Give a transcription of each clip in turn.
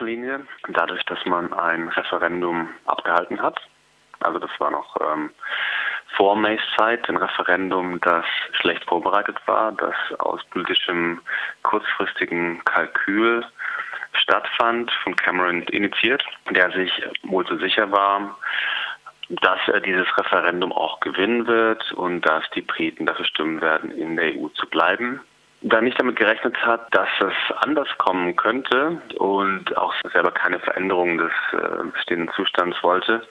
Linie, dadurch, dass man ein Referendum abgehalten hat. Also das war noch ähm, vor Mays Zeit ein Referendum, das schlecht vorbereitet war, das aus politischem kurzfristigen Kalkül stattfand, von Cameron initiiert, der sich wohl so sicher war, dass er dieses Referendum auch gewinnen wird und dass die Briten dafür stimmen werden, in der EU zu bleiben. Da nicht damit gerechnet hat, dass es anders kommen könnte und auch selber keine Veränderung des äh, bestehenden Zustands wollte,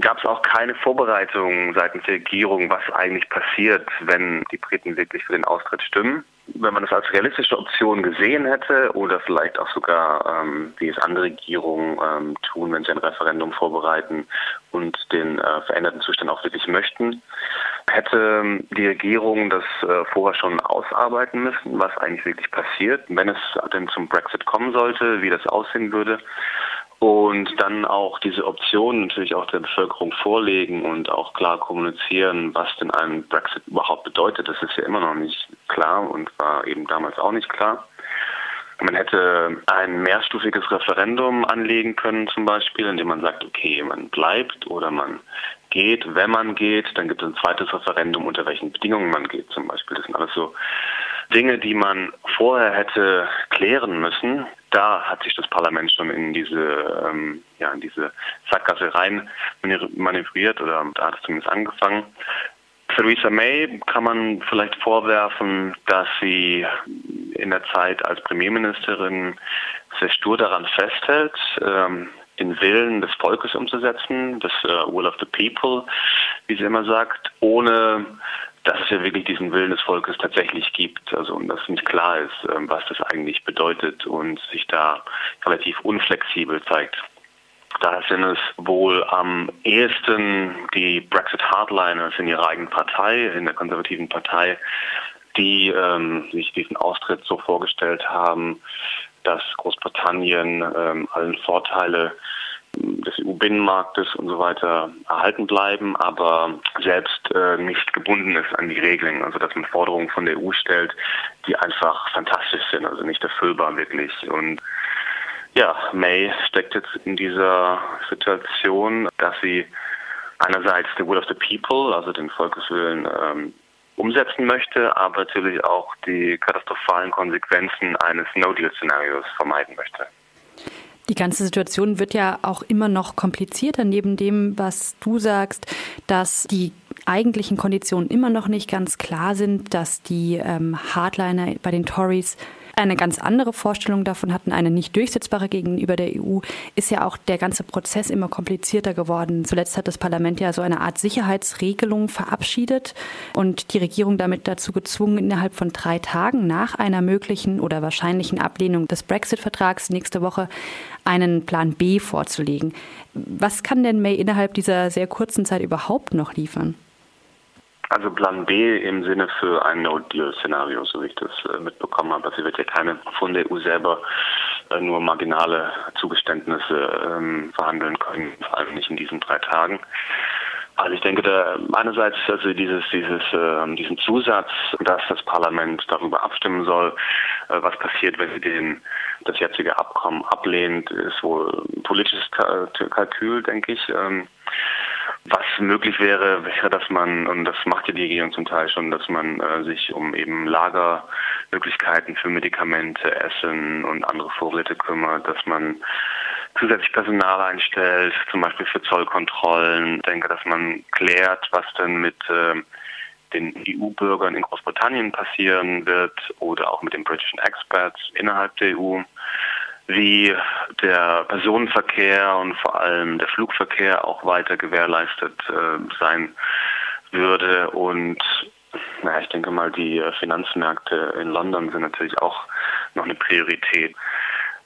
gab es auch keine Vorbereitung seitens der Regierung, was eigentlich passiert, wenn die Briten wirklich für den Austritt stimmen. Wenn man das als realistische Option gesehen hätte oder vielleicht auch sogar, ähm, wie es andere Regierungen ähm, tun, wenn sie ein Referendum vorbereiten und den äh, veränderten Zustand auch wirklich möchten, hätte die Regierung das äh, vorher schon ausarbeiten müssen, was eigentlich wirklich passiert, wenn es denn zum Brexit kommen sollte, wie das aussehen würde und dann auch diese Optionen natürlich auch der Bevölkerung vorlegen und auch klar kommunizieren, was denn ein Brexit überhaupt bedeutet. Das ist ja immer noch nicht klar und war eben damals auch nicht klar. Man hätte ein mehrstufiges Referendum anlegen können, zum Beispiel, indem man sagt, okay, man bleibt oder man geht. Wenn man geht, dann gibt es ein zweites Referendum, unter welchen Bedingungen man geht, zum Beispiel. Das sind alles so Dinge, die man vorher hätte klären müssen, da hat sich das Parlament schon in diese, ähm, ja, in diese Sackgasse rein manövriert oder da hat es zumindest angefangen. Theresa May kann man vielleicht vorwerfen, dass sie in der Zeit als Premierministerin sehr stur daran festhält, ähm, den Willen des Volkes umzusetzen, das äh, Will of the People, wie sie immer sagt, ohne dass es ja wirklich diesen Willen des Volkes tatsächlich gibt. Also und dass nicht klar ist, ähm, was das eigentlich bedeutet und sich da relativ unflexibel zeigt. Da sind es wohl am ehesten die Brexit Hardliners in ihrer eigenen Partei, in der konservativen Partei, die ähm, sich diesen Austritt so vorgestellt haben, dass Großbritannien ähm, allen Vorteile des EU-Binnenmarktes und so weiter erhalten bleiben, aber selbst äh, nicht gebunden ist an die Regeln. Also dass man Forderungen von der EU stellt, die einfach fantastisch sind, also nicht erfüllbar wirklich. Und ja, May steckt jetzt in dieser Situation, dass sie einerseits the will of the people, also den Volkeswillen, ähm, umsetzen möchte, aber natürlich auch die katastrophalen Konsequenzen eines No-Deal-Szenarios vermeiden möchte. Die ganze Situation wird ja auch immer noch komplizierter, neben dem, was du sagst, dass die eigentlichen Konditionen immer noch nicht ganz klar sind, dass die ähm, Hardliner bei den Tories eine ganz andere Vorstellung davon hatten, eine nicht durchsetzbare gegenüber der EU, ist ja auch der ganze Prozess immer komplizierter geworden. Zuletzt hat das Parlament ja so eine Art Sicherheitsregelung verabschiedet und die Regierung damit dazu gezwungen, innerhalb von drei Tagen nach einer möglichen oder wahrscheinlichen Ablehnung des Brexit-Vertrags nächste Woche einen Plan B vorzulegen. Was kann denn May innerhalb dieser sehr kurzen Zeit überhaupt noch liefern? Also Plan B im Sinne für ein No-Deal-Szenario, so wie ich das äh, mitbekommen habe. Sie wird ja keine von der EU selber äh, nur marginale Zugeständnisse ähm, verhandeln können, vor allem nicht in diesen drei Tagen. Also ich denke, da einerseits also dieses, dieses, äh, diesen Zusatz, dass das Parlament darüber abstimmen soll, äh, was passiert, wenn sie den, das jetzige Abkommen ablehnt, ist wohl ein politisches Kalkül, denke ich. Ähm, was möglich wäre, wäre, dass man, und das macht ja die Regierung zum Teil schon, dass man äh, sich um eben Lagermöglichkeiten für Medikamente, Essen und andere Vorräte kümmert, dass man zusätzlich Personal einstellt, zum Beispiel für Zollkontrollen. Ich denke, dass man klärt, was denn mit äh, den EU-Bürgern in Großbritannien passieren wird oder auch mit den britischen Experts innerhalb der EU wie der Personenverkehr und vor allem der Flugverkehr auch weiter gewährleistet äh, sein würde. Und naja, ich denke mal, die Finanzmärkte in London sind natürlich auch noch eine Priorität.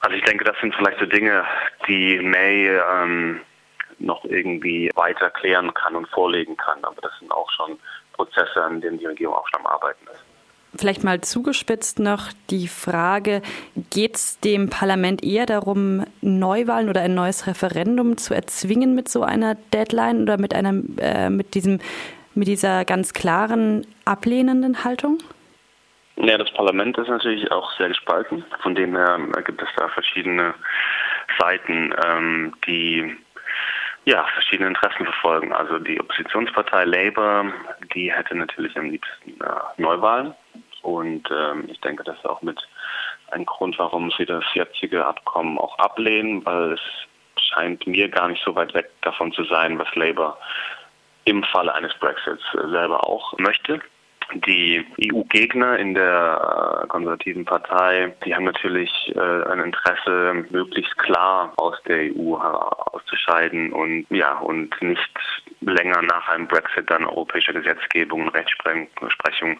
Also ich denke, das sind vielleicht so Dinge, die May ähm, noch irgendwie weiter klären kann und vorlegen kann. Aber das sind auch schon Prozesse, an denen die Regierung auch schon am Arbeiten ist. Vielleicht mal zugespitzt noch die Frage, geht es dem Parlament eher darum, Neuwahlen oder ein neues Referendum zu erzwingen mit so einer Deadline oder mit einer äh, mit diesem mit dieser ganz klaren ablehnenden Haltung? Ja, das Parlament ist natürlich auch sehr gespalten. Von dem her gibt es da verschiedene Seiten, ähm, die ja, verschiedene Interessen verfolgen. Also die Oppositionspartei Labour, die hätte natürlich am liebsten äh, Neuwahlen. Und ähm, ich denke, das ist auch mit ein Grund, warum sie das jetzige Abkommen auch ablehnen, weil es scheint mir gar nicht so weit weg davon zu sein, was Labour im Falle eines Brexits selber auch möchte. Die EU-Gegner in der äh, konservativen Partei, die haben natürlich äh, ein Interesse, möglichst klar aus der EU auszuscheiden und ja und nicht länger nach einem Brexit dann europäischer Gesetzgebung und Rechtsprechung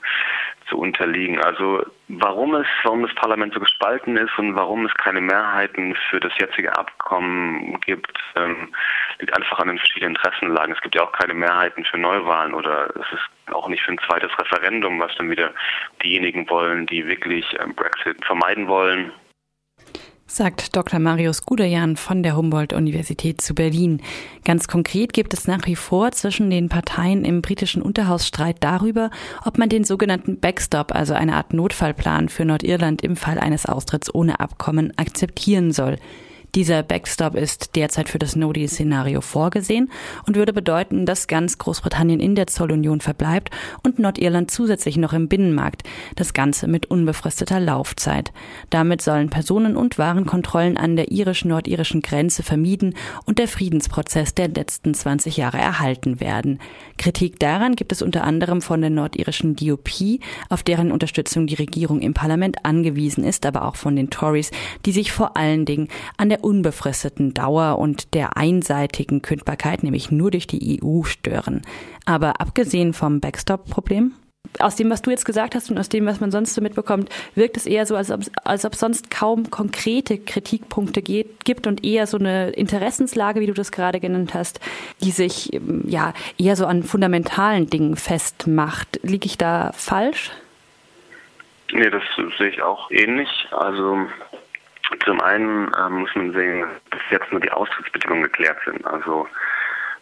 zu unterliegen. Also warum es, warum das Parlament so gespalten ist und warum es keine Mehrheiten für das jetzige Abkommen gibt, ähm, liegt einfach an den verschiedenen Interessenlagen. Es gibt ja auch keine Mehrheiten für Neuwahlen oder es ist auch nicht für ein zweites Referendum, was dann wieder diejenigen wollen, die wirklich ähm, Brexit vermeiden wollen sagt Dr. Marius Guderjan von der Humboldt-Universität zu Berlin. Ganz konkret gibt es nach wie vor zwischen den Parteien im britischen Unterhaus Streit darüber, ob man den sogenannten Backstop, also eine Art Notfallplan für Nordirland im Fall eines Austritts ohne Abkommen, akzeptieren soll. Dieser Backstop ist derzeit für das No-Deal-Szenario vorgesehen und würde bedeuten, dass ganz Großbritannien in der Zollunion verbleibt und Nordirland zusätzlich noch im Binnenmarkt. Das Ganze mit unbefristeter Laufzeit. Damit sollen Personen- und Warenkontrollen an der irisch-nordirischen Grenze vermieden und der Friedensprozess der letzten 20 Jahre erhalten werden. Kritik daran gibt es unter anderem von der nordirischen DUP, auf deren Unterstützung die Regierung im Parlament angewiesen ist, aber auch von den Tories, die sich vor allen Dingen an der unbefristeten Dauer und der einseitigen Kündbarkeit, nämlich nur durch die EU, stören. Aber abgesehen vom Backstop-Problem? Aus dem, was du jetzt gesagt hast und aus dem, was man sonst so mitbekommt, wirkt es eher so, als ob, als ob sonst kaum konkrete Kritikpunkte geht, gibt und eher so eine Interessenslage, wie du das gerade genannt hast, die sich ja eher so an fundamentalen Dingen festmacht. Liege ich da falsch? Nee, das sehe ich auch ähnlich. Also zum einen äh, muss man sehen, dass jetzt nur die Austrittsbedingungen geklärt sind. Also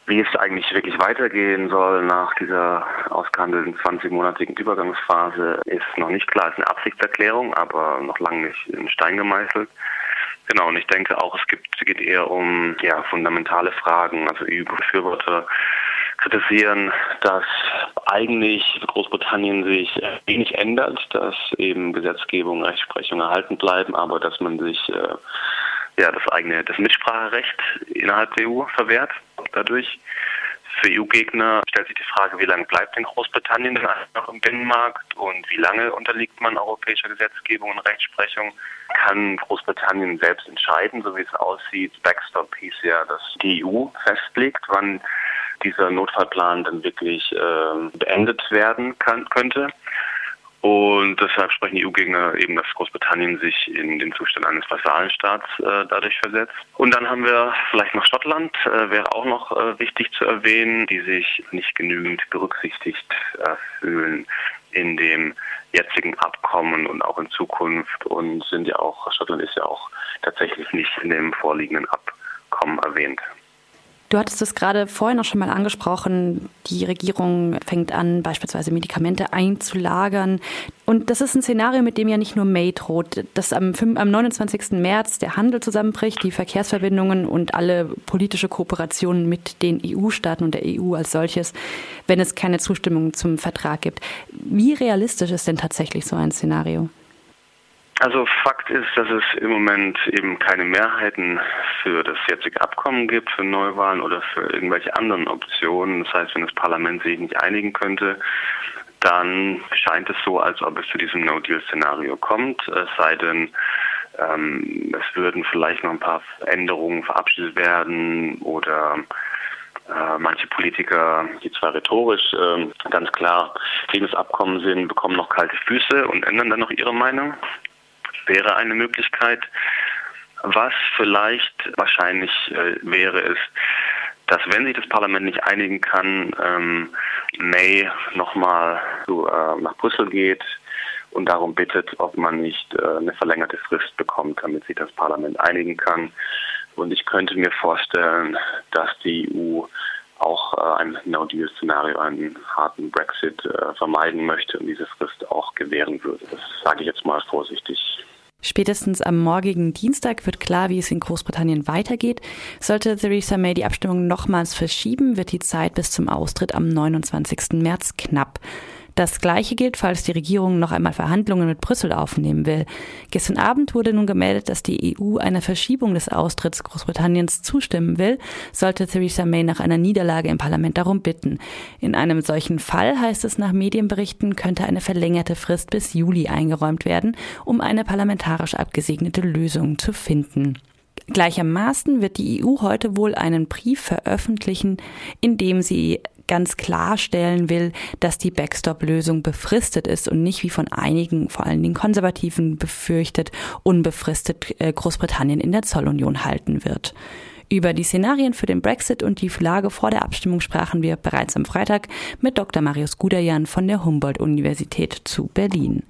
wie es eigentlich wirklich weitergehen soll nach dieser ausgehandelten 20-monatigen Übergangsphase, ist noch nicht klar. Es ist eine Absichtserklärung, aber noch lange nicht in Stein gemeißelt. Genau, und ich denke auch, es gibt, geht eher um ja, fundamentale Fragen. Also EU-Befürworter kritisieren, dass eigentlich Großbritannien sich wenig ändert, dass eben Gesetzgebung, Rechtsprechung erhalten bleiben, aber dass man sich äh, ja das eigene das Mitspracherecht innerhalb der EU verwehrt dadurch. Für EU-Gegner stellt sich die Frage, wie lange bleibt denn Großbritannien denn noch im Binnenmarkt und wie lange unterliegt man europäischer Gesetzgebung und Rechtsprechung? Kann Großbritannien selbst entscheiden, so wie es aussieht? Backstop hieß ja, dass die EU festlegt, wann dieser Notfallplan dann wirklich äh, beendet werden kann, könnte. Und deshalb sprechen die EU-Gegner eben, dass Großbritannien sich in den Zustand eines Vasallenstaats äh, dadurch versetzt. Und dann haben wir vielleicht noch Schottland, äh, wäre auch noch äh, wichtig zu erwähnen, die sich nicht genügend berücksichtigt fühlen in dem jetzigen Abkommen und auch in Zukunft und sind ja auch, Schottland ist ja auch tatsächlich nicht in dem vorliegenden Abkommen erwähnt. Du hattest es gerade vorhin auch schon mal angesprochen. Die Regierung fängt an, beispielsweise Medikamente einzulagern. Und das ist ein Szenario, mit dem ja nicht nur May droht, dass am, 5, am 29. März der Handel zusammenbricht, die Verkehrsverbindungen und alle politische Kooperationen mit den EU-Staaten und der EU als solches, wenn es keine Zustimmung zum Vertrag gibt. Wie realistisch ist denn tatsächlich so ein Szenario? Also Fakt ist, dass es im Moment eben keine Mehrheiten für das jetzige Abkommen gibt, für Neuwahlen oder für irgendwelche anderen Optionen. Das heißt, wenn das Parlament sich nicht einigen könnte, dann scheint es so, als ob es zu diesem No-Deal-Szenario kommt. Es sei denn, ähm, es würden vielleicht noch ein paar Änderungen verabschiedet werden oder äh, manche Politiker, die zwar rhetorisch äh, ganz klar gegen das Abkommen sind, bekommen noch kalte Füße und ändern dann noch ihre Meinung wäre eine Möglichkeit. Was vielleicht wahrscheinlich äh, wäre, ist, dass wenn sich das Parlament nicht einigen kann, ähm, May nochmal äh, nach Brüssel geht und darum bittet, ob man nicht äh, eine verlängerte Frist bekommt, damit sich das Parlament einigen kann. Und ich könnte mir vorstellen, dass die EU auch äh, ein No-Deal-Szenario, einen harten Brexit äh, vermeiden möchte und diese Frist auch gewähren würde. Das sage ich jetzt mal vorsichtig. Spätestens am morgigen Dienstag wird klar, wie es in Großbritannien weitergeht. Sollte Theresa May die Abstimmung nochmals verschieben, wird die Zeit bis zum Austritt am 29. März knapp. Das Gleiche gilt, falls die Regierung noch einmal Verhandlungen mit Brüssel aufnehmen will. Gestern Abend wurde nun gemeldet, dass die EU einer Verschiebung des Austritts Großbritanniens zustimmen will, sollte Theresa May nach einer Niederlage im Parlament darum bitten. In einem solchen Fall, heißt es nach Medienberichten, könnte eine verlängerte Frist bis Juli eingeräumt werden, um eine parlamentarisch abgesegnete Lösung zu finden. Gleichermaßen wird die EU heute wohl einen Brief veröffentlichen, in dem sie ganz klarstellen will, dass die Backstop-Lösung befristet ist und nicht wie von einigen, vor allen Dingen Konservativen, befürchtet, unbefristet äh, Großbritannien in der Zollunion halten wird. Über die Szenarien für den Brexit und die Lage vor der Abstimmung sprachen wir bereits am Freitag mit Dr. Marius Guderjan von der Humboldt-Universität zu Berlin.